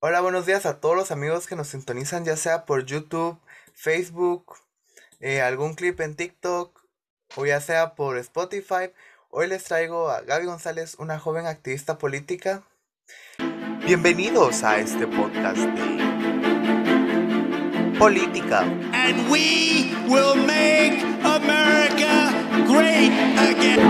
Hola, buenos días a todos los amigos que nos sintonizan, ya sea por YouTube, Facebook, eh, algún clip en TikTok o ya sea por Spotify. Hoy les traigo a Gaby González, una joven activista política. Bienvenidos a este podcast de política. And we will make America great again.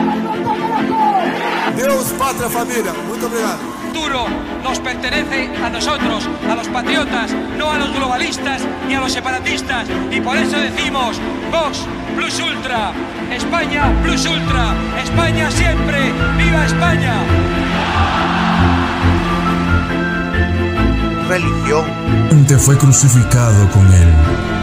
Deus, pátria, família. Muito obrigado. Futuro nos pertenece a nosotros, a los patriotas, no a los globalistas ni a los separatistas. Y por eso decimos, Vox Plus Ultra, España Plus Ultra, España siempre, viva España. Religión. Te fue crucificado con él,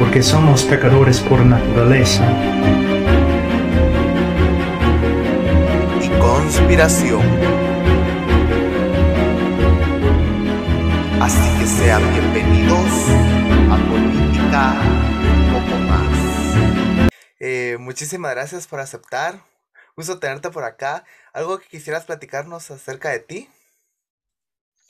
porque somos pecadores por naturaleza. y conspiración. Así que sean bienvenidos a Política un poco más. Eh, muchísimas gracias por aceptar. Gusto tenerte por acá. ¿Algo que quisieras platicarnos acerca de ti?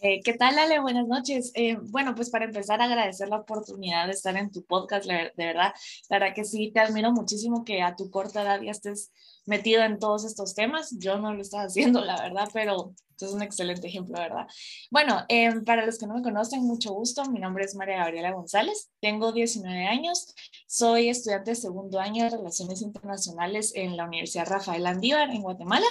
Eh, ¿Qué tal, Ale? Buenas noches. Eh, bueno, pues para empezar, agradecer la oportunidad de estar en tu podcast, de verdad. La verdad que sí, te admiro muchísimo que a tu corta edad ya estés metido en todos estos temas. Yo no lo estaba haciendo, la verdad, pero es un excelente ejemplo, ¿verdad? Bueno, em, para los que no me conocen, mucho gusto. Mi nombre es María Gabriela González. Tengo 19 años. Soy estudiante de segundo año de Relaciones Internacionales en la Universidad Rafael Andívar, en Guatemala.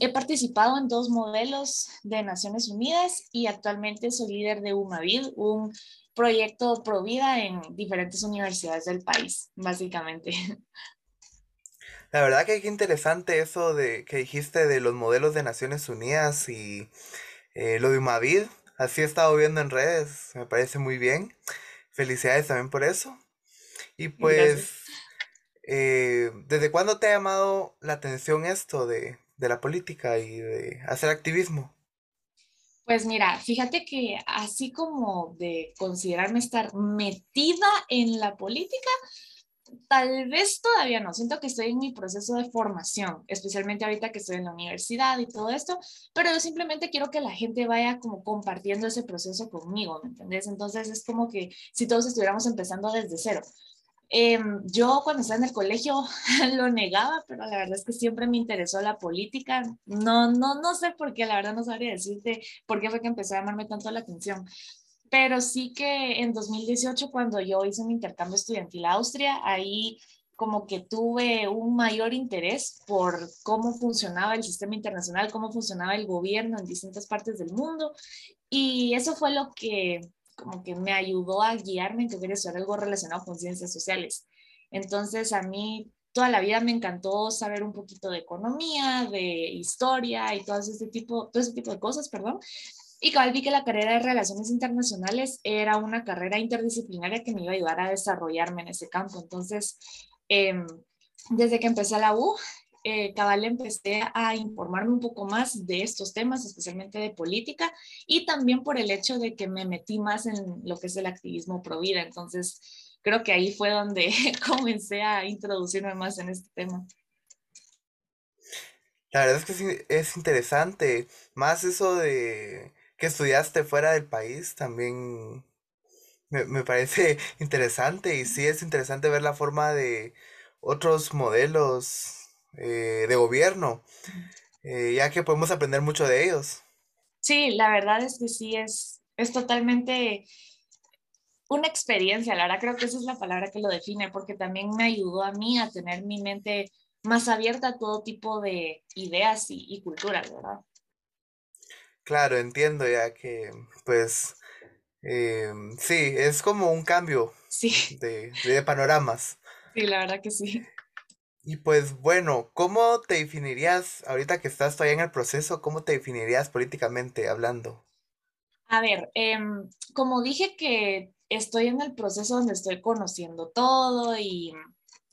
He participado en dos modelos de Naciones Unidas y actualmente soy líder de UMAVID, un proyecto pro vida en diferentes universidades del país, básicamente. La verdad que qué interesante eso de que dijiste de los modelos de Naciones Unidas y eh, lo de Umavid. Así he estado viendo en redes, me parece muy bien. Felicidades también por eso. Y pues, eh, ¿desde cuándo te ha llamado la atención esto de, de la política y de hacer activismo? Pues mira, fíjate que así como de considerarme estar metida en la política, tal vez todavía no. Siento que estoy en mi proceso de formación, especialmente ahorita que estoy en la universidad y todo esto, pero yo simplemente quiero que la gente vaya como compartiendo ese proceso conmigo, ¿me entendés? Entonces es como que si todos estuviéramos empezando desde cero. Em, yo cuando estaba en el colegio lo negaba, pero la verdad es que siempre me interesó la política. No, no, no sé por qué, la verdad no sabría decirte por qué fue que empezó a llamarme tanto la atención. Pero sí que en 2018, cuando yo hice un intercambio estudiantil a Austria, ahí como que tuve un mayor interés por cómo funcionaba el sistema internacional, cómo funcionaba el gobierno en distintas partes del mundo. Y eso fue lo que como que me ayudó a guiarme en que quería estudiar algo relacionado con ciencias sociales. Entonces a mí toda la vida me encantó saber un poquito de economía, de historia y todo ese tipo, todo ese tipo de cosas, perdón. Y cabal vi que la carrera de Relaciones Internacionales era una carrera interdisciplinaria que me iba a ayudar a desarrollarme en ese campo. Entonces, eh, desde que empecé la U, eh, cabal empecé a informarme un poco más de estos temas, especialmente de política, y también por el hecho de que me metí más en lo que es el activismo pro vida. Entonces, creo que ahí fue donde comencé a introducirme más en este tema. La verdad es que sí, es interesante. Más eso de que estudiaste fuera del país también me, me parece interesante. Y sí es interesante ver la forma de otros modelos eh, de gobierno, eh, ya que podemos aprender mucho de ellos. Sí, la verdad es que sí, es, es totalmente una experiencia, la verdad creo que esa es la palabra que lo define, porque también me ayudó a mí a tener mi mente más abierta a todo tipo de ideas y, y culturas, ¿verdad? Claro, entiendo ya que, pues, eh, sí, es como un cambio Sí, de, de panoramas. sí, la verdad que sí. Y pues bueno, ¿cómo te definirías, ahorita que estás todavía en el proceso, cómo te definirías políticamente hablando? A ver, em, como dije que estoy en el proceso donde estoy conociendo todo y,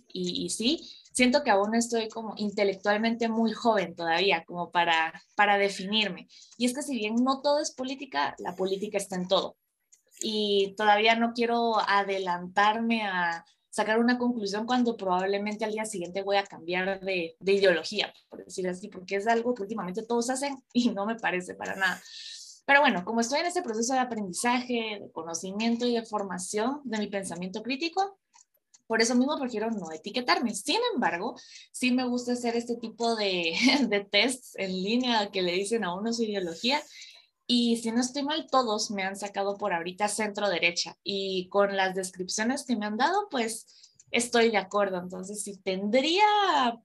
y, y sí, siento que aún estoy como intelectualmente muy joven todavía, como para, para definirme. Y es que si bien no todo es política, la política está en todo. Y todavía no quiero adelantarme a sacar una conclusión cuando probablemente al día siguiente voy a cambiar de, de ideología, por decir así, porque es algo que últimamente todos hacen y no me parece para nada. Pero bueno, como estoy en este proceso de aprendizaje, de conocimiento y de formación de mi pensamiento crítico, por eso mismo prefiero no etiquetarme. Sin embargo, sí me gusta hacer este tipo de, de tests en línea que le dicen a uno su ideología. Y si no estoy mal, todos me han sacado por ahorita centro derecha. Y con las descripciones que me han dado, pues estoy de acuerdo. Entonces, si tendría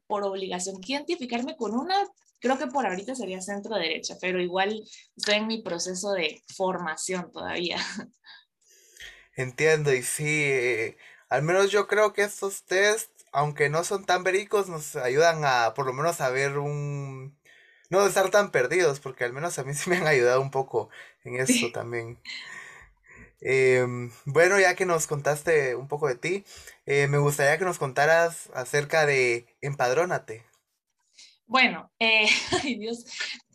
por obligación que identificarme con una, creo que por ahorita sería centro derecha, pero igual estoy en mi proceso de formación todavía. Entiendo, y sí, eh, al menos yo creo que estos test, aunque no son tan vericos, nos ayudan a por lo menos a ver un... No estar tan perdidos, porque al menos a mí sí me han ayudado un poco en esto también. Em, bueno, ya que nos contaste un poco de ti, eh, me gustaría que nos contaras acerca de Empadrónate. Bueno, eh, ay Dios,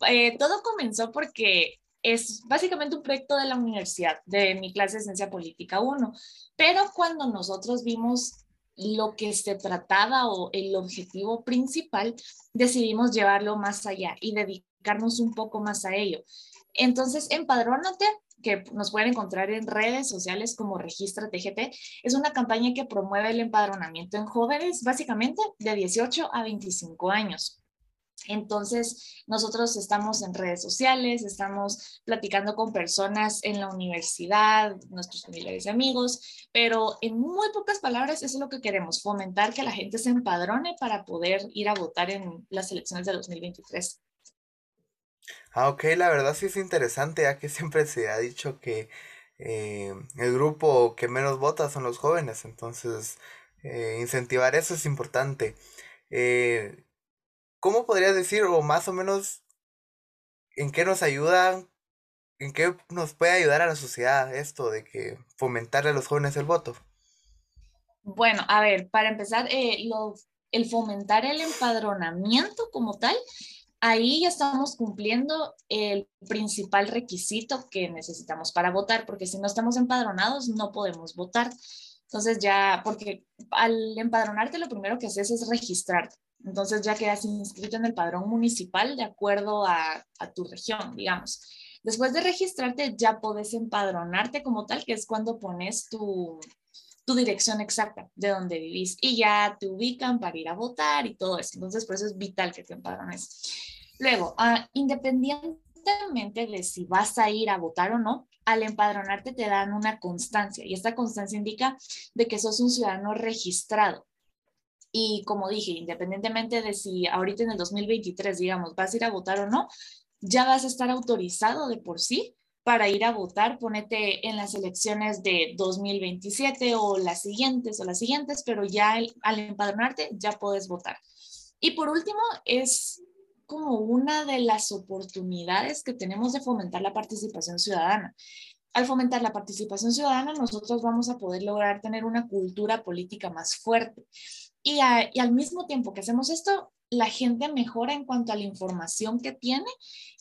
eh, todo comenzó porque es básicamente un proyecto de la universidad, de mi clase de Ciencia Política 1, pero cuando nosotros vimos lo que se trataba o el objetivo principal, decidimos llevarlo más allá y dedicarnos un poco más a ello. Entonces, Empadrónate, que nos pueden encontrar en redes sociales como Registra TGT, es una campaña que promueve el empadronamiento en jóvenes, básicamente de 18 a 25 años. Entonces, nosotros estamos en redes sociales, estamos platicando con personas en la universidad, nuestros familiares y amigos, pero en muy pocas palabras eso es lo que queremos, fomentar que la gente se empadrone para poder ir a votar en las elecciones de 2023. Ah, ok, la verdad sí es interesante, ya que siempre se ha dicho que eh, el grupo que menos vota son los jóvenes, entonces eh, incentivar eso es importante. Eh, ¿Cómo podrías decir, o más o menos, en qué nos ayudan, en qué nos puede ayudar a la sociedad esto de que fomentarle a los jóvenes el voto? Bueno, a ver, para empezar, eh, lo, el fomentar el empadronamiento como tal, ahí ya estamos cumpliendo el principal requisito que necesitamos para votar, porque si no estamos empadronados no podemos votar. Entonces ya, porque al empadronarte lo primero que haces es registrarte. Entonces ya quedas inscrito en el padrón municipal de acuerdo a, tu región, digamos. Después de registrarte ya puedes empadronarte como tal, que es cuando pones tu, dirección exacta de donde vivís y ya te ubican para ir a votar y todo eso. Entonces, por eso es vital que te empadrones. Luego, uh, independientemente de si vas a ir a votar o no, al empadronarte te dan una constancia y esta constancia indica de que sos un ciudadano registrado. Y como dije, independientemente de si ahorita en el 2023, digamos, vas a ir a votar o no, ya vas a estar autorizado de por sí para ir a votar, ponete en las elecciones de 2027 o las siguientes o las siguientes, pero ya al empadronarte ya puedes votar. Y por último, es como una de las oportunidades que tenemos de fomentar la participación ciudadana. Al fomentar la participación ciudadana, nosotros vamos a poder lograr tener una cultura política más fuerte. Y, al mismo tiempo que hacemos esto, la gente mejora en cuanto a la información que tiene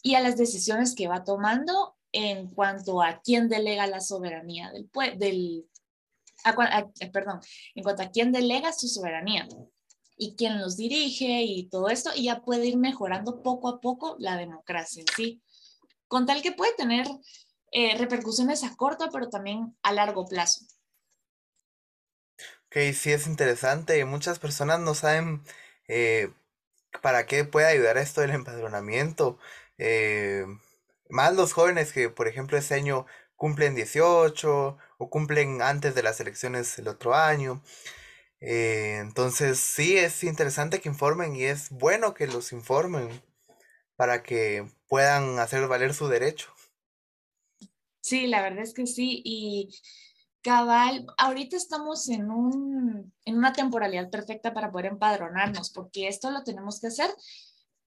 y a las decisiones que va tomando en cuanto a quién delega la soberanía del, del perdón, en cuanto a quién delega su soberanía y quién los dirige y todo esto, y ya puede ir mejorando poco a poco la democracia en sí, con tal que puede tener eh, repercusiones a corto, pero también a largo plazo. Ok, sí es interesante. Muchas personas no saben eh, para qué puede ayudar esto del empadronamiento. Eh, más los jóvenes que, por ejemplo, ese año cumplen 18 o cumplen antes de las elecciones el otro año. Eh, entonces sí es interesante que informen y es bueno que los informen para que puedan hacer valer su derecho. Sí, la verdad es que sí. Y Cabal, ahorita estamos en, un, en una temporalidad perfecta para poder empadronarnos, porque esto lo tenemos que hacer.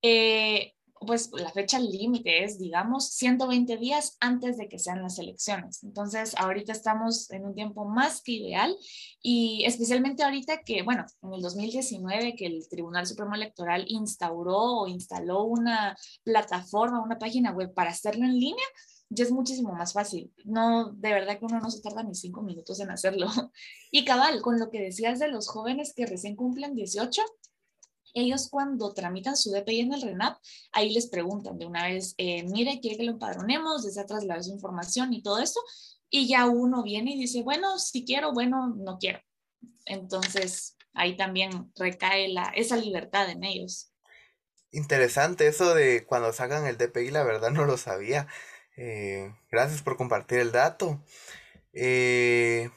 Eh, pues la fecha límite es, digamos, 120 días antes de que sean las elecciones. Entonces, ahorita estamos en un tiempo más que ideal y especialmente ahorita que, bueno, en el 2019 que el Tribunal Supremo Electoral instauró o instaló una plataforma, una página web para hacerlo en línea, ya es muchísimo más fácil. No, de verdad que uno no se tarda ni cinco minutos en hacerlo. Y cabal, con lo que decías de los jóvenes que recién cumplen 18, ellos cuando tramitan su DPI en el RENAP, ahí les preguntan de una vez, eh, mire, quiere que lo empadronemos, desea trasladar su información y todo eso, y ya uno viene y dice, bueno, si quiero, bueno, no quiero. Entonces, ahí también recae la, esa libertad en ellos. Interesante eso de cuando sacan el DPI, la verdad no lo sabía. Eh, gracias por compartir el dato. Eh,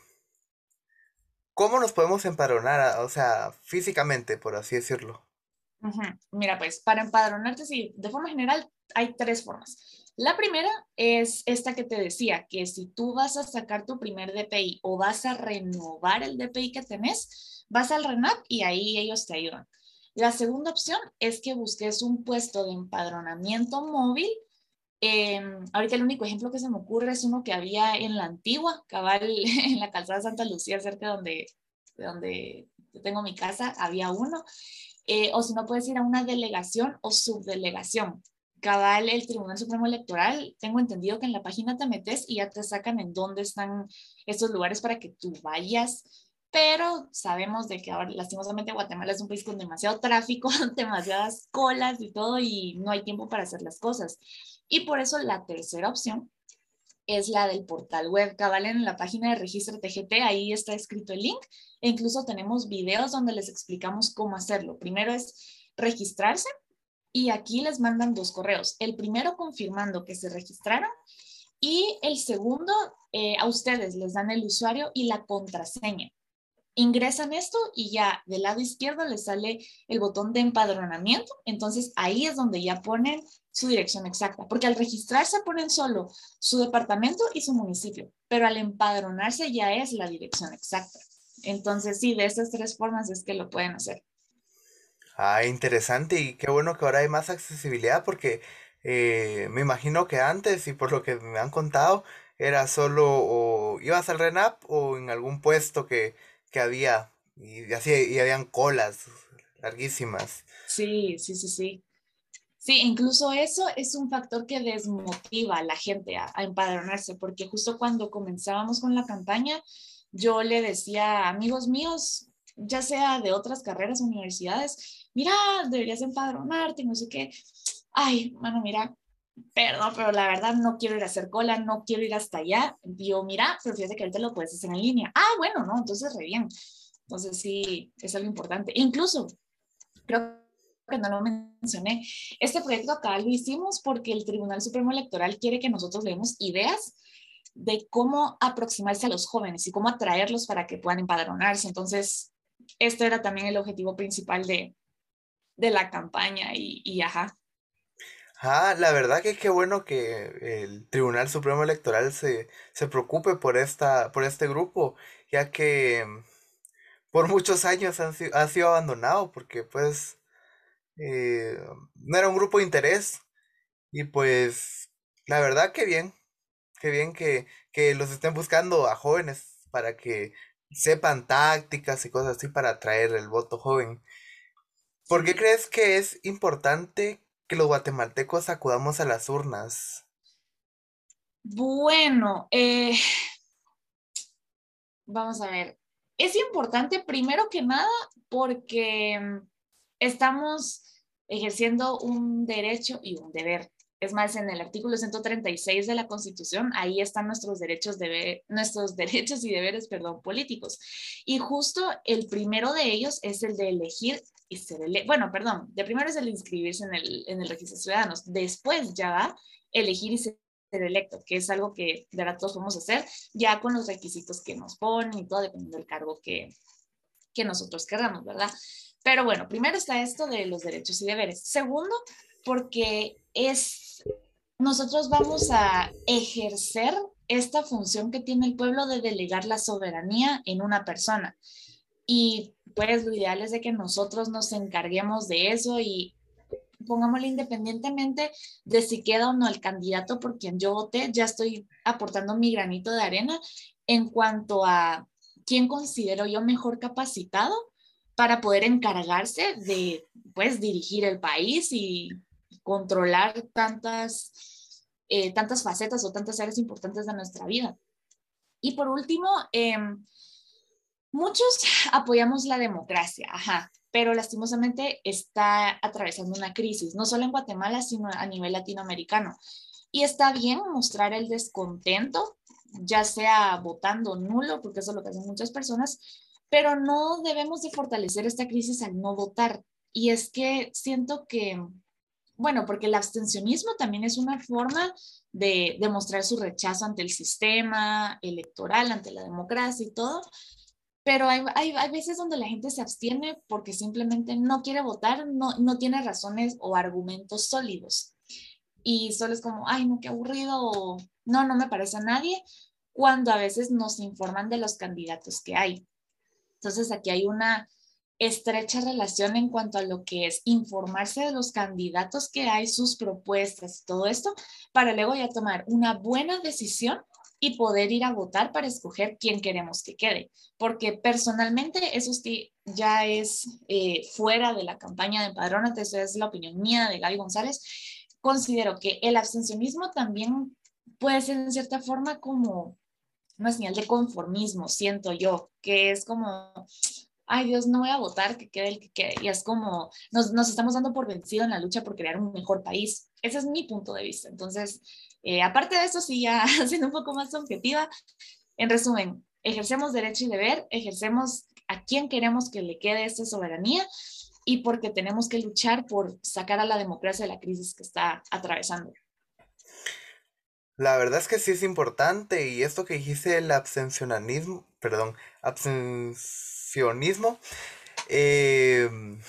¿Cómo nos podemos empadronar? O sea, físicamente, por así decirlo. Mira, pues para empadronarte, sí, de forma general hay tres formas. La primera es esta que te decía, que si tú vas a sacar tu primer DPI o vas a renovar el DPI que tenés, vas al RENAP y ahí ellos te ayudan. La segunda opción es que busques un puesto de empadronamiento móvil. Em, ahorita el único ejemplo que se me ocurre es uno que había en la antigua, cabal, en la calzada Santa Lucía, cerca de donde, de donde tengo mi casa, había uno. Eh, o si no puedes ir a una delegación o subdelegación. Cabal, el Tribunal Supremo Electoral, tengo entendido que en la página te metes y ya te sacan en dónde están estos lugares para que tú vayas, pero sabemos de que ahora lastimosamente Guatemala es un país con demasiado tráfico, demasiadas colas y todo y no hay tiempo para hacer las cosas. Y por eso la tercera opción es la del portal web Cabal en la página de registro TGT, ahí está escrito el link e incluso tenemos videos donde les explicamos cómo hacerlo. Primero es registrarse y aquí les mandan dos correos. El primero confirmando que se registraron y el segundo eh, a ustedes les dan el usuario y la contraseña ingresan esto y ya del lado izquierdo les sale el botón de empadronamiento. Entonces ahí es donde ya ponen su dirección exacta, porque al registrarse ponen solo su departamento y su municipio, pero al empadronarse ya es la dirección exacta. Entonces sí, de estas tres formas es que lo pueden hacer. Ah, interesante y qué bueno que ahora hay más accesibilidad porque eh, me imagino que antes y por lo que me han contado era solo o ibas al RENAP o en algún puesto que que había y así y habían colas larguísimas. Sí, sí, sí, sí. Sí, incluso eso es un factor que desmotiva a la gente a, empadronarse, porque justo cuando comenzábamos con la campaña, yo le decía a amigos míos, ya sea de otras carreras, universidades, mira, deberías empadronarte, no sé qué. Ay, mano, mira, perdón, pero la verdad no quiero ir a hacer cola, no quiero ir hasta allá. Digo, mira, pero fíjate que ahorita lo puedes hacer en línea. Ah, bueno, no, entonces re bien. Entonces sí, es algo importante. Incluso, creo que no lo mencioné, este proyecto acá lo hicimos porque el Tribunal Supremo Electoral quiere que nosotros demos ideas de cómo aproximarse a los jóvenes y cómo atraerlos para que puedan empadronarse. Entonces, este era también el objetivo principal de, de la campaña y, y ajá, Ah, la verdad que qué bueno que el Tribunal Supremo Electoral se, se preocupe por esta, por este grupo, ya que mm, por muchos años han, ha sido abandonado, porque pues eh, no era un grupo de interés. Y pues la verdad que bien, que bien que, que los estén buscando a jóvenes para que sepan tácticas y cosas así para atraer el voto joven. ¿Por qué crees que es importante que los guatemaltecos acudamos a las urnas? Bueno, eh, vamos a ver. Es importante primero que nada porque mm, estamos ejerciendo un derecho y un deber. Es más, en el artículo 136 de la Constitución, ahí están nuestros derechos, nuestros derechos y deberes perdón, políticos. Y justo el primero de ellos es el de elegir y ser electo. Bueno, perdón, de primero es el inscribirse en el, en el registro de ciudadanos. Después ya va elegir y ser electo, que es algo que de verdad todos podemos hacer ya con los requisitos que nos ponen y todo, dependiendo del cargo que, que nosotros queramos, ¿verdad? Pero bueno, primero está esto de los derechos y deberes. Segundo, porque es, nosotros vamos a ejercer esta función que tiene el pueblo de delegar la soberanía en una persona. Y pues lo ideal es de que nosotros nos encarguemos de eso y pongámosle independientemente de si queda o no el candidato por quien yo voté, ya estoy aportando mi granito de arena en cuanto a quién considero yo mejor capacitado para poder encargarse de, pues, dirigir el país y controlar tantas, eh, tantas facetas o tantas áreas importantes de nuestra vida. Y por último, em, muchos apoyamos la democracia, ajá, pero lastimosamente está atravesando una crisis, no solo en Guatemala, sino a nivel latinoamericano. Y está bien mostrar el descontento, ya sea votando nulo, porque eso es lo que hacen muchas personas, pero no debemos de fortalecer esta crisis al no votar. Y es que siento que, bueno, porque el abstencionismo también es una forma de demostrar su rechazo ante el sistema electoral, ante la democracia y todo, pero hay, hay, veces donde la gente se abstiene porque simplemente no quiere votar, no, no tiene razones o argumentos sólidos. Y solo es como, ay, no, qué aburrido, o no, no me parece a nadie, cuando a veces nos informan de los candidatos que hay. Entonces aquí hay una estrecha relación en cuanto a lo que es informarse de los candidatos que hay, sus propuestas todo esto, para luego ya tomar una buena decisión y poder ir a votar para escoger quién queremos que quede. Porque personalmente eso sí ya es eh, fuera de la campaña de Padrón, esa es la opinión mía de Gaby González. Considero que el abstencionismo también puede ser en cierta forma como una señal de conformismo, siento yo, que es como, ay Dios, no voy a votar, que quede el que quede. Y es como, nos, nos estamos dando por vencido en la lucha por crear un mejor país. Ese es mi punto de vista. Entonces, eh, aparte de eso, sí, ya siendo un poco más objetiva, en resumen, ejercemos derecho y deber, ejercemos a quién queremos que le quede esta soberanía y porque tenemos que luchar por sacar a la democracia de la crisis que está atravesando. La verdad es que sí es importante y esto que dijiste el abstencionismo, perdón, em,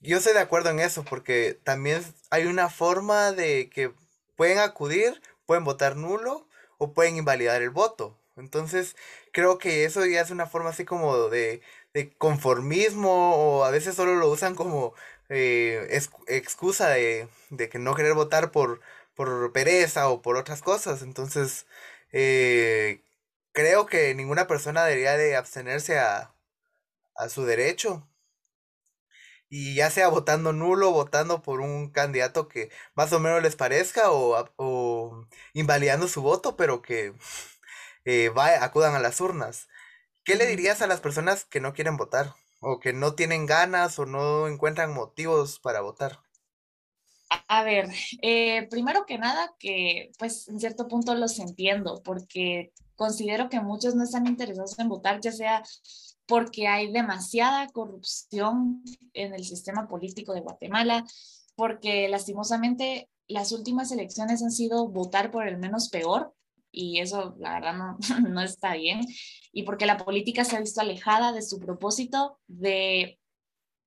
yo estoy de acuerdo en eso porque también hay una forma de que pueden acudir, pueden votar nulo o pueden invalidar el voto. Entonces, creo que eso ya es una forma así como de, conformismo o a veces solo lo usan como eh, excusa de, que no querer votar por, por pereza o por otras cosas. Entonces, eh, creo que ninguna persona debería de abstenerse a, a su derecho y ya sea votando nulo, votando por un candidato que más o menos les parezca o, invalidando su voto, pero que eh, acudan a las urnas. ¿Qué le dirías a las personas que no quieren votar o que no tienen ganas o no encuentran motivos para votar? A ver, eh, primero que nada, que pues en cierto punto los entiendo, porque considero que muchos no están interesados en votar, ya sea porque hay demasiada corrupción en el sistema político de Guatemala, porque lastimosamente las últimas elecciones han sido votar por el menos peor y eso la verdad no, no está bien, y porque la política se ha visto alejada de su propósito de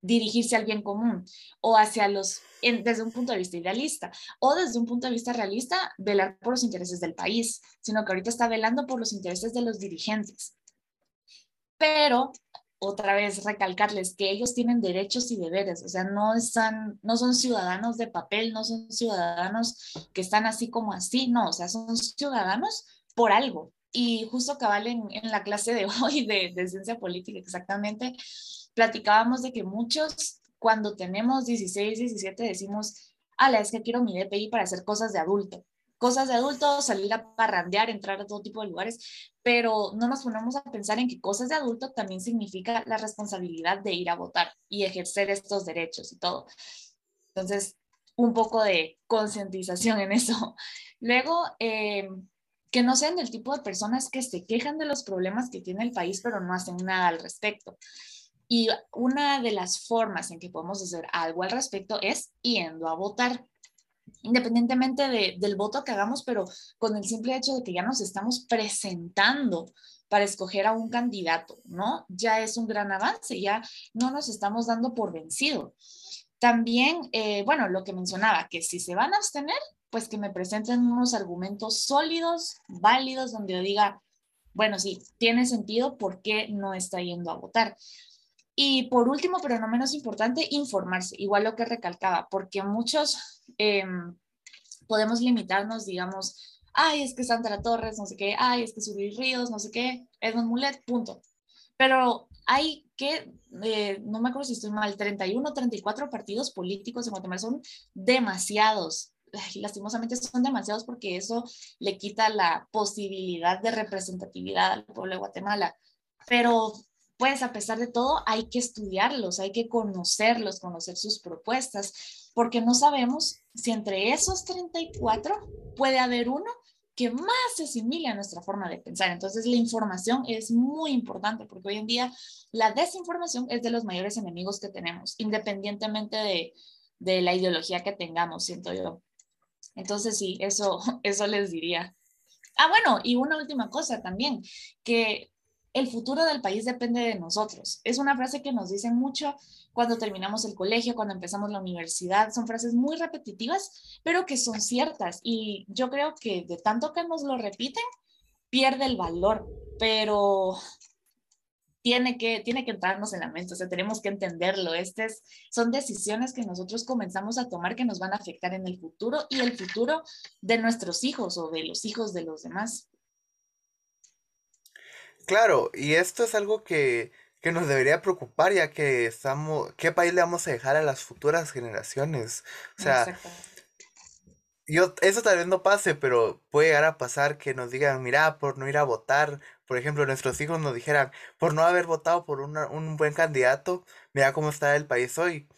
dirigirse al bien común o hacia los, desde un punto de vista idealista o desde un punto de vista realista, velar por los intereses del país, sino que ahorita está velando por los intereses de los dirigentes pero otra vez recalcarles que ellos tienen derechos y deberes, o sea, no están, no son ciudadanos de papel, no son ciudadanos que están así como así, no, o sea, son ciudadanos por algo. Y justo cabal en, en la clase de hoy de, de ciencia política exactamente, platicábamos de que muchos cuando tenemos 16, 17 decimos, ala, es que quiero mi DPI para hacer cosas de adulto cosas de adulto, salir a parrandear, entrar a todo tipo de lugares, pero no nos ponemos a pensar en que cosas de adulto también significa la responsabilidad de ir a votar y ejercer estos derechos y todo. Entonces, un poco de concientización en eso. Luego, eh, que no sean del tipo de personas que se quejan de los problemas que tiene el país, pero no hacen nada al respecto. Y una de las formas en que podemos hacer algo al respecto es yendo a votar independientemente del voto que hagamos, pero con el simple hecho de que ya nos estamos presentando para escoger a un candidato, ¿no? Ya es un gran avance, ya no nos estamos dando por vencido. También, eh, bueno, lo que mencionaba, que si se van a abstener, pues que me presenten unos argumentos sólidos, válidos, donde yo diga, bueno, sí, tiene sentido, ¿por qué no está yendo a votar? Y por último, pero no menos importante, informarse, igual lo que recalcaba, porque muchos em, podemos limitarnos, digamos, ay, es que Sandra Torres, no sé qué, ay, es que Subir Ríos, no sé qué, Edmund Mulet, punto. Pero hay que, eh, no me acuerdo si estoy mal, 31 34 partidos políticos en Guatemala, son demasiados. lastimosamente son demasiados porque eso le quita la posibilidad de representatividad al pueblo de Guatemala. Pero pues a pesar de todo hay que estudiarlos, hay que conocerlos, conocer sus propuestas, porque no sabemos si entre esos 34 puede haber uno que más se asimile a nuestra forma de pensar. Entonces, la información es muy importante porque hoy en día la desinformación es de los mayores enemigos que tenemos, independientemente de, de la ideología que tengamos, siento yo. Entonces, sí, eso, eso les diría. Ah, bueno, y una última cosa también, que el futuro del país depende de nosotros. Es una frase que nos dicen mucho cuando terminamos el colegio, cuando empezamos la universidad. Son frases muy repetitivas, pero que son ciertas. Y yo creo que de tanto que nos lo repiten, pierde el valor, pero tiene que, tiene que entrarnos en la mente, o sea, tenemos que entenderlo. Estas son decisiones que nosotros comenzamos a tomar que nos van a afectar en el futuro y el futuro de nuestros hijos o de los hijos de los demás. Claro, y esto es algo que, que nos debería preocupar ya que estamos, ¿qué país le vamos a dejar a las futuras generaciones? O sea, yo, eso tal vez no pase, pero puede llegar a pasar que nos digan, mira, por no ir a votar, por ejemplo, nuestros hijos nos dijeran, por no haber votado por un buen candidato, mira cómo está el país hoy.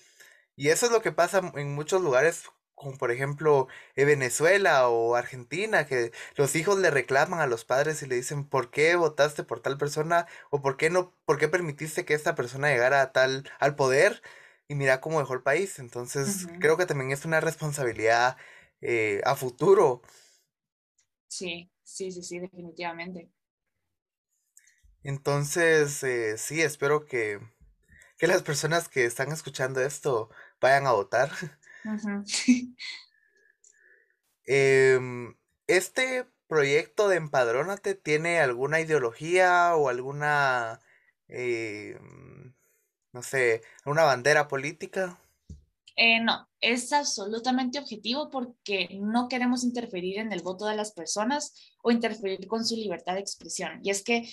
Y eso es lo que pasa en muchos lugares como por ejemplo en Venezuela o Argentina, que los hijos le reclaman a los padres y le dicen, ¿por qué votaste por tal persona? o ¿por qué no, por qué permitiste que esta persona llegara a tal, al poder? Y mira cómo dejó el país. Entonces, creo que también es una responsabilidad eh, a futuro. Sí, sí, sí, sí, definitivamente. Entonces, eh, sí, espero que, que las personas que están escuchando esto vayan a votar. Em, ¿Este proyecto de Empadrónate tiene alguna ideología o alguna, em, no sé, una bandera política? Eh, no, es absolutamente objetivo porque no queremos interferir en el voto de las personas o interferir con su libertad de expresión. Y es que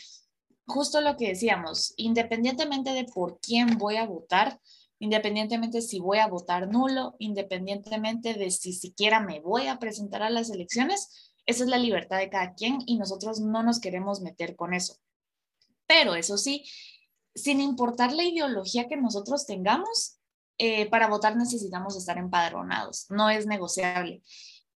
justo lo que decíamos, independientemente de por quién voy a votar, independientemente si voy a votar nulo, independientemente de si siquiera me voy a presentar a las elecciones, esa es la libertad de cada quien y nosotros no nos queremos meter con eso. Pero eso sí, sin importar la ideología que nosotros tengamos, eh, para votar necesitamos estar empadronados, no es negociable.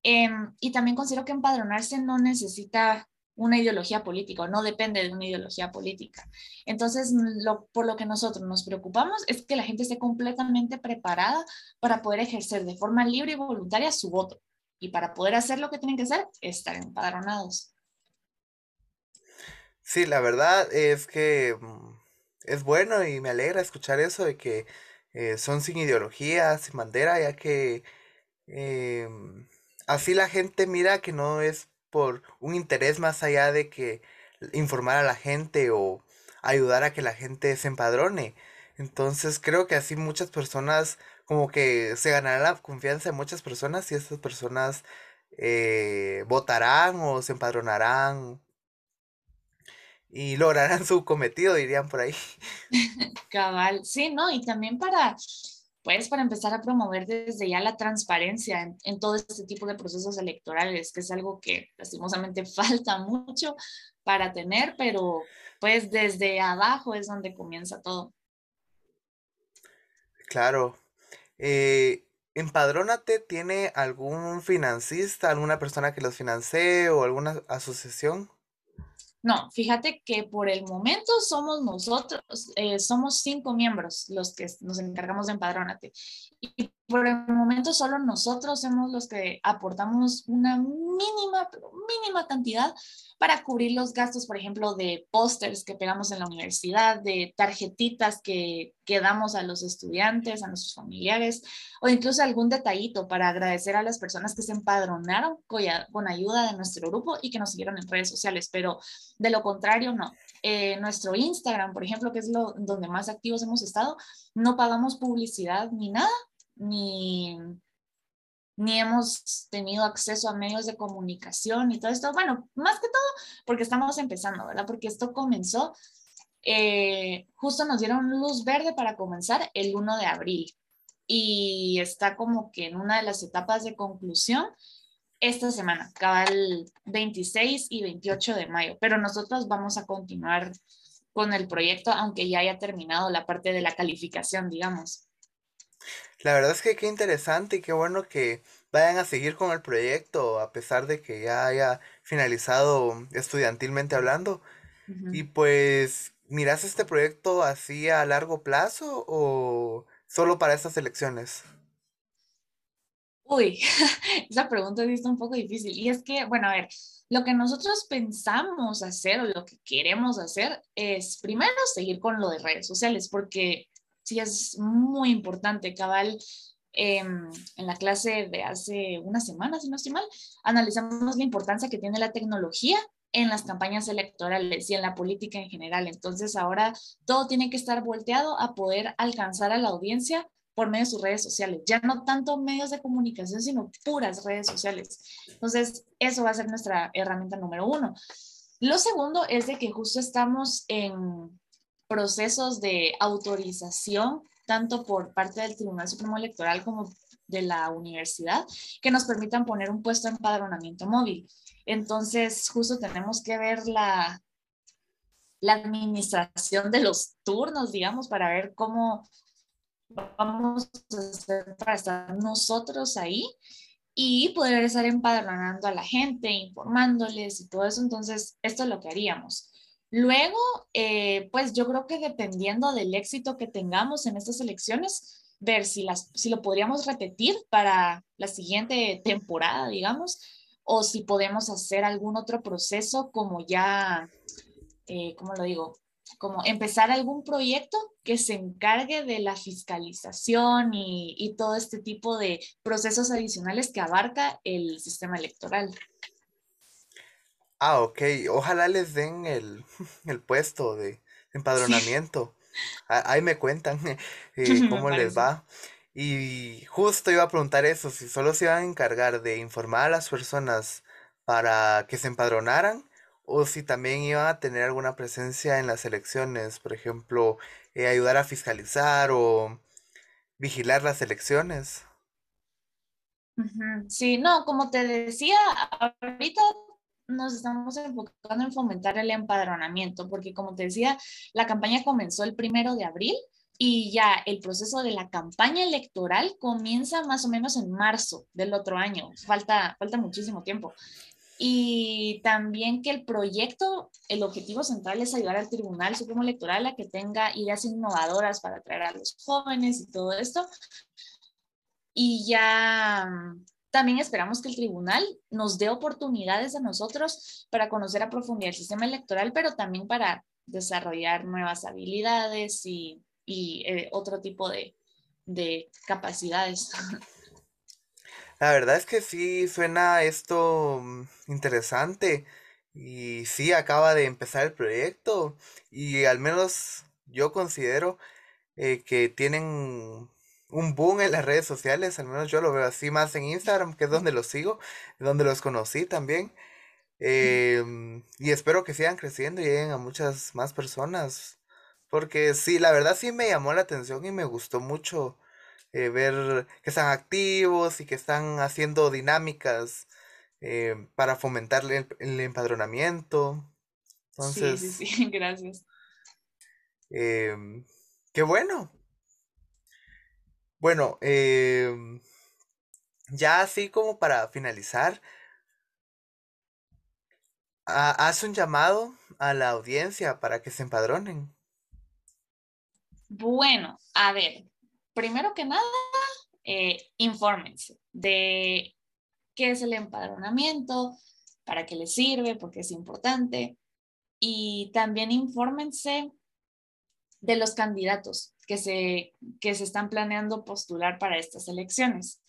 Em, y también considero que empadronarse no necesita una ideología política, no depende de una ideología política. Entonces, por lo que nosotros nos preocupamos es que la gente esté completamente preparada para poder ejercer de forma libre y voluntaria su voto. Y para poder hacer lo que tienen que hacer, estar empadronados. Sí, la verdad es que mm, es bueno y me alegra escuchar eso de que eh, son sin ideología, sin bandera, ya que em, así la gente mira que no es por un interés más allá de que informar a la gente o ayudar a que la gente se empadrone. Entonces creo que así muchas personas como que se ganará la confianza de muchas personas y estas personas eh, votarán o se empadronarán y lograrán su cometido, dirían por ahí. Cabal, sí, ¿no? Y también para pues para empezar a promover desde ya la transparencia en, todo este tipo de procesos electorales, que es algo que lastimosamente falta mucho para tener, pero pues desde abajo es donde comienza todo. Claro. Eh, ¿Empadrónate tiene algún financista, alguna persona que los financie o alguna asociación? No, fíjate que por el momento somos nosotros, eh, somos cinco miembros los que nos encargamos de empadrónate. Y por el momento solo nosotros somos los que aportamos una mínima, mínima cantidad para cubrir los gastos, por ejemplo, de pósters que pegamos en la universidad, de tarjetitas que, que damos a los estudiantes, a nuestros familiares, o incluso algún detallito para agradecer a las personas que se empadronaron con, ayuda de nuestro grupo y que nos siguieron en redes sociales, pero de lo contrario, no. Eh, nuestro Instagram, por ejemplo, que es lo donde más activos hemos estado, no pagamos publicidad ni nada, ni ni hemos tenido acceso a medios de comunicación y todo esto. Bueno, más que todo porque estamos empezando, ¿verdad? Porque esto comenzó, eh, justo nos dieron luz verde para comenzar el 1 de abril y está como que en una de las etapas de conclusión esta semana, el 26 y 28 de mayo, pero nosotros vamos a continuar con el proyecto, aunque ya haya terminado la parte de la calificación, digamos. La verdad es que qué interesante y qué bueno que vayan a seguir con el proyecto a pesar de que ya haya finalizado estudiantilmente hablando. Y pues, ¿miras este proyecto así a largo plazo o solo para estas elecciones? Uy, esa pregunta es un poco difícil. Y es que, bueno, a ver, lo que nosotros pensamos hacer o lo que queremos hacer es primero seguir con lo de redes sociales, porque sí es muy importante, cabal. Em, en la clase de hace una semana, si no estoy mal, analizamos la importancia que tiene la tecnología en las campañas electorales y en la política en general. Entonces ahora todo tiene que estar volteado a poder alcanzar a la audiencia por medio de sus redes sociales, ya no tanto medios de comunicación, sino puras redes sociales. Entonces, eso va a ser nuestra herramienta número uno. Lo segundo es de que justo estamos en procesos de autorización, tanto por parte del Tribunal Supremo Electoral como de la universidad, que nos permitan poner un puesto de empadronamiento móvil. Entonces, justo tenemos que ver la, la administración de los turnos, digamos, para ver cómo vamos a hacer para estar nosotros ahí y poder estar empadronando a la gente, informándoles y todo eso. Entonces, esto es lo que haríamos. Luego, eh, pues yo creo que dependiendo del éxito que tengamos en estas elecciones, ver si, las, si lo podríamos repetir para la siguiente temporada, digamos, o si podemos hacer algún otro proceso como ya, eh, ¿cómo lo digo? Como empezar algún proyecto que se encargue de la fiscalización y, y todo este tipo de procesos adicionales que abarca el sistema electoral. Ah, ok. Ojalá les den el, puesto de empadronamiento. Ahí me cuentan eh, cómo les va. Y justo iba a preguntar eso, si solo se iban a encargar de informar a las personas para que se empadronaran o si también iban a tener alguna presencia en las elecciones, por ejemplo, eh, ayudar a fiscalizar o vigilar las elecciones. Sí, no, como te decía, ahorita nos estamos enfocando en fomentar el empadronamiento, porque como te decía, la campaña comenzó el primero de abril y ya el proceso de la campaña electoral comienza más o menos en marzo del otro año. Falta, falta muchísimo tiempo. Y también que el proyecto, el objetivo central es ayudar al Tribunal Supremo Electoral a que tenga ideas innovadoras para atraer a los jóvenes y todo esto. Y ya también esperamos que el tribunal nos dé oportunidades a nosotros para conocer a profundidad el sistema electoral, pero también para desarrollar nuevas habilidades y, eh, otro tipo de, de capacidades. La verdad es que sí suena esto mm, interesante y sí acaba de empezar el proyecto y al menos yo considero eh, que tienen un boom en las redes sociales, al menos yo lo veo así más en Instagram, que es donde los sigo, donde los conocí también. Em, y espero que sigan creciendo y lleguen a muchas más personas. Porque sí, la verdad sí me llamó la atención y me gustó mucho eh, ver que están activos y que están haciendo dinámicas eh, para fomentar el, empadronamiento. Entonces, sí, sí, gracias. Em, qué bueno, bueno, em, ya así como para finalizar, haz un llamado a la audiencia para que se empadronen. Bueno, a ver, primero que nada, eh, infórmense de qué es el empadronamiento, para qué les sirve, por qué es importante. Y también infórmense de los candidatos que se, que se están planeando postular para estas elecciones.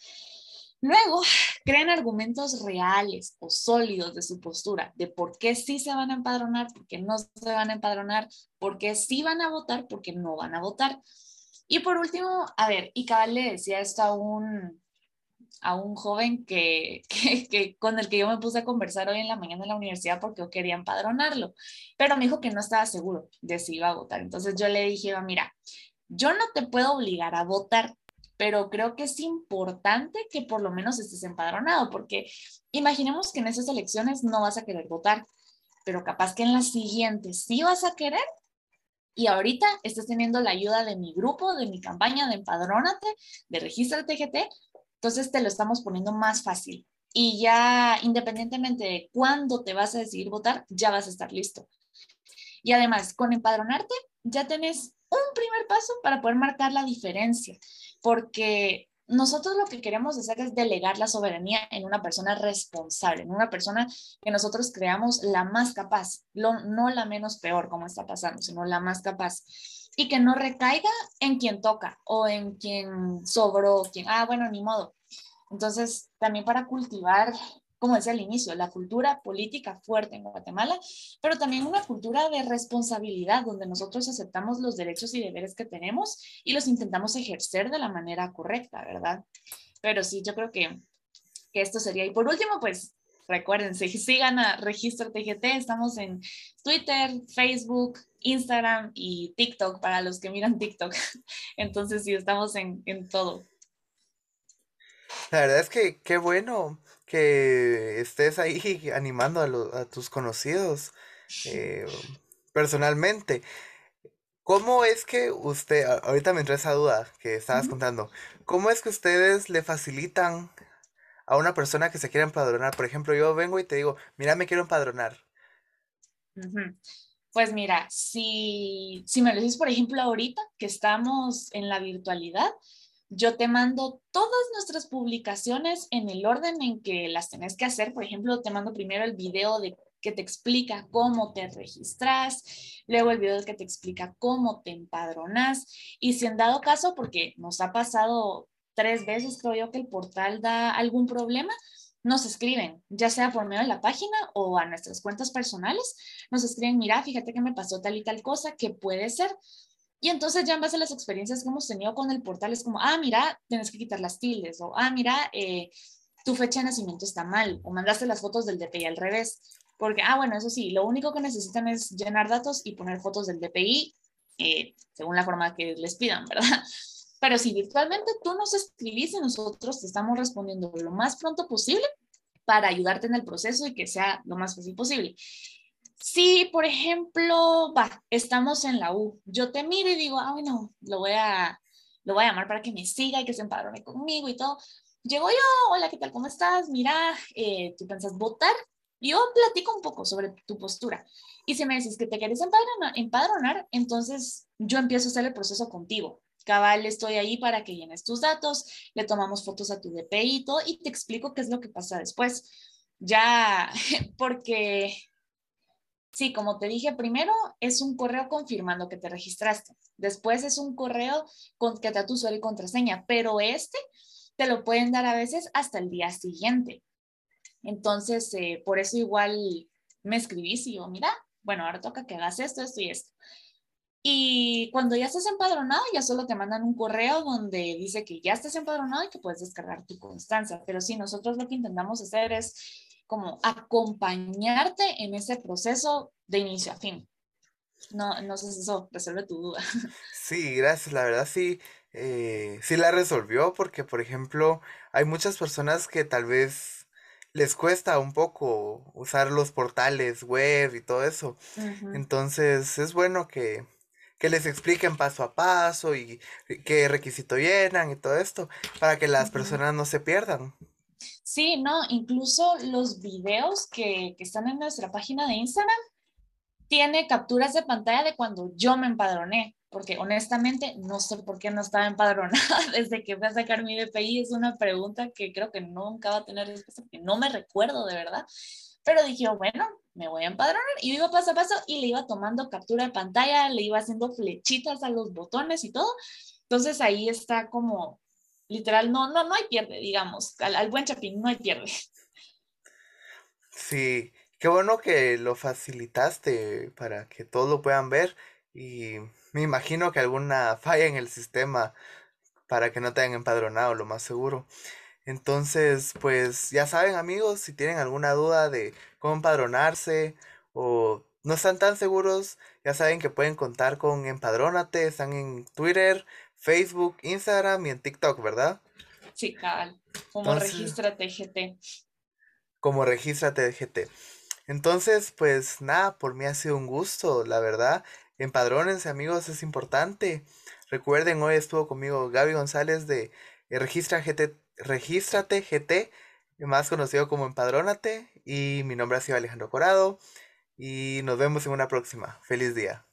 Luego, creen argumentos reales o sólidos de su postura, de por qué sí se van a empadronar, por qué no se van a empadronar, por qué sí van a votar, por qué no van a votar. Y por último, a ver, y cabal le decía esto a un, a un joven que, que, con el que yo me puse a conversar hoy en la mañana en la universidad porque yo quería empadronarlo, pero me dijo que no estaba seguro de si iba a votar. Entonces yo le dije, mira, yo no te puedo obligar a votar, pero creo que es importante que por lo menos estés empadronado, porque imaginemos que en esas elecciones no vas a querer votar, pero capaz que en las siguientes sí vas a querer. Y ahorita estás teniendo la ayuda de mi grupo, de mi campaña de empadrónate, de registro TGT, entonces te lo estamos poniendo más fácil. Y ya independientemente de cuándo te vas a decidir votar, ya vas a estar listo. Y además, con empadronarte, ya tenés un primer paso para poder marcar la diferencia, porque nosotros lo que queremos hacer es delegar la soberanía en una persona responsable, en una persona que nosotros creamos la más capaz, no la menos peor como está pasando, sino la más capaz. Y que no recaiga en quien toca o en quien sobró, quien, ah, bueno, ni modo. Entonces, también para cultivar como decía al inicio, la cultura política fuerte en Guatemala, pero también una cultura de responsabilidad donde nosotros aceptamos los derechos y deberes que tenemos y los intentamos ejercer de la manera correcta, ¿verdad? Pero sí, yo creo que, que esto sería. Y por último, pues recuérdense, sigan a Registro TGT, estamos en Twitter, Facebook, Instagram y TikTok para los que miran TikTok. Entonces sí, estamos en, en todo. La verdad es que qué bueno que estés ahí animando a, tus conocidos eh, personalmente. ¿Cómo es que usted, ahorita me entró esa duda que estabas contando, ¿cómo es que ustedes le facilitan a una persona que se quiere empadronar? Por ejemplo, yo vengo y te digo, mira, me quiero empadronar. Pues mira, si, si me lo dices, por ejemplo, ahorita que estamos en la virtualidad, yo te mando todas nuestras publicaciones en el orden en que las tenés que hacer. Por ejemplo, te mando primero el video de que te explica cómo te registras, luego el video que te explica cómo te empadronas y si en dado caso, porque nos ha pasado tres veces, creo yo, que el portal da algún problema, nos escriben, ya sea por medio de la página o a nuestras cuentas personales, nos escriben, mira, fíjate que me pasó tal y tal cosa, que puede ser. Y entonces ya en base a las experiencias que hemos tenido con el portal es como, ah, mira, tienes que quitar las tildes, o ah, mira, eh, tu fecha de nacimiento está mal, o mandaste las fotos del DPI al revés. Porque, ah, bueno, eso sí, lo único que necesitan es llenar datos y poner fotos del DPI eh, según la forma que les pidan, ¿verdad? Pero si virtualmente tú nos escribís y nosotros te estamos respondiendo lo más pronto posible para ayudarte en el proceso y que sea lo más fácil posible. Si, por ejemplo, va, estamos en la U, yo te miro y digo, ah, bueno, lo voy a, lo voy a llamar para que me siga y que se empadrone conmigo y todo. Llego yo, hola, ¿qué tal? ¿Cómo estás? Mira, eh, ¿tú piensas votar? Yo platico un poco sobre tu postura. Y si me dices que te quieres empadronar, empadronar, entonces yo empiezo a hacer el proceso contigo. Cabal, estoy ahí para que llenes tus datos, le tomamos fotos a tu DPI y todo, y te explico qué es lo que pasa después. Ya, porque Sí, como te dije, primero es un correo confirmando que te registraste. Después es un correo con que te da tu usuario y contraseña, pero este te lo pueden dar a veces hasta el día siguiente. Entonces, eh, por eso igual me escribís y yo, mira, bueno, ahora toca que hagas esto, esto y esto. Y cuando ya estás empadronado, ya solo te mandan un correo donde dice que ya estás empadronado y que puedes descargar tu constancia. Pero sí, nosotros lo que intentamos hacer es como acompañarte en ese proceso de inicio a fin. No, no sé si eso resuelve tu duda. Sí, gracias. La verdad sí, eh, sí la resolvió porque, por ejemplo, hay muchas personas que tal vez les cuesta un poco usar los portales web y todo eso. Entonces es bueno que, que les expliquen paso a paso y qué requisito llenan y todo esto para que las personas no se pierdan. Sí, no, incluso los videos que, que están en nuestra página de Instagram tiene capturas de pantalla de cuando yo me empadroné, porque honestamente no sé por qué no estaba empadronada desde que fui a sacar mi DPI. Es una pregunta que creo que nunca va a tener respuesta, porque no me recuerdo de verdad. Pero dije, bueno, me voy a empadronar. Y iba paso a paso y le iba tomando captura de pantalla, le iba haciendo flechitas a los botones y todo. Entonces ahí está como, literal, no, no, no hay pierde, digamos. Al, al buen chapín no hay pierde. Sí, qué bueno que lo facilitaste para que todos lo puedan ver y me imagino que alguna falla en el sistema para que no te hayan empadronado, lo más seguro. Entonces, pues ya saben amigos, si tienen alguna duda de cómo empadronarse o no están tan seguros, ya saben que pueden contar con Empadrónate, están en Twitter, Facebook, Instagram y en TikTok, ¿verdad? Sí, cabal. Como Entonces- regístrate GT. como regístrate GT. Entonces, pues nada, por mí ha sido un gusto, la verdad. Empadrónense, amigos, es importante. Recuerden, hoy estuvo conmigo Gaby González de eh, Registra GT, Regístrate GT, más conocido como Empadrónate. Y mi nombre ha sido Alejandro Corado. Y nos vemos en una próxima. Feliz día.